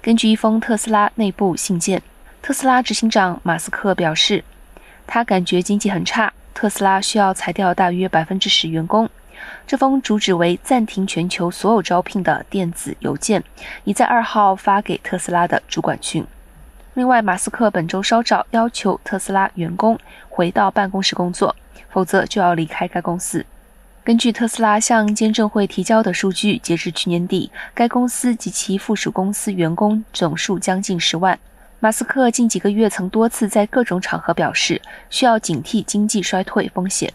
根据一封特斯拉内部信件，特斯拉执行长马斯克表示，他感觉经济很差，特斯拉需要裁掉大约百分之十员工。这封主旨为暂停全球所有招聘的电子邮件，已在二号发给特斯拉的主管群。另外，马斯克本周稍早要求特斯拉员工回到办公室工作，否则就要离开该公司。根据特斯拉向监证会提交的数据，截至去年底，该公司及其附属公司员工总数将近十万。马斯克近几个月曾多次在各种场合表示，需要警惕经济衰退风险。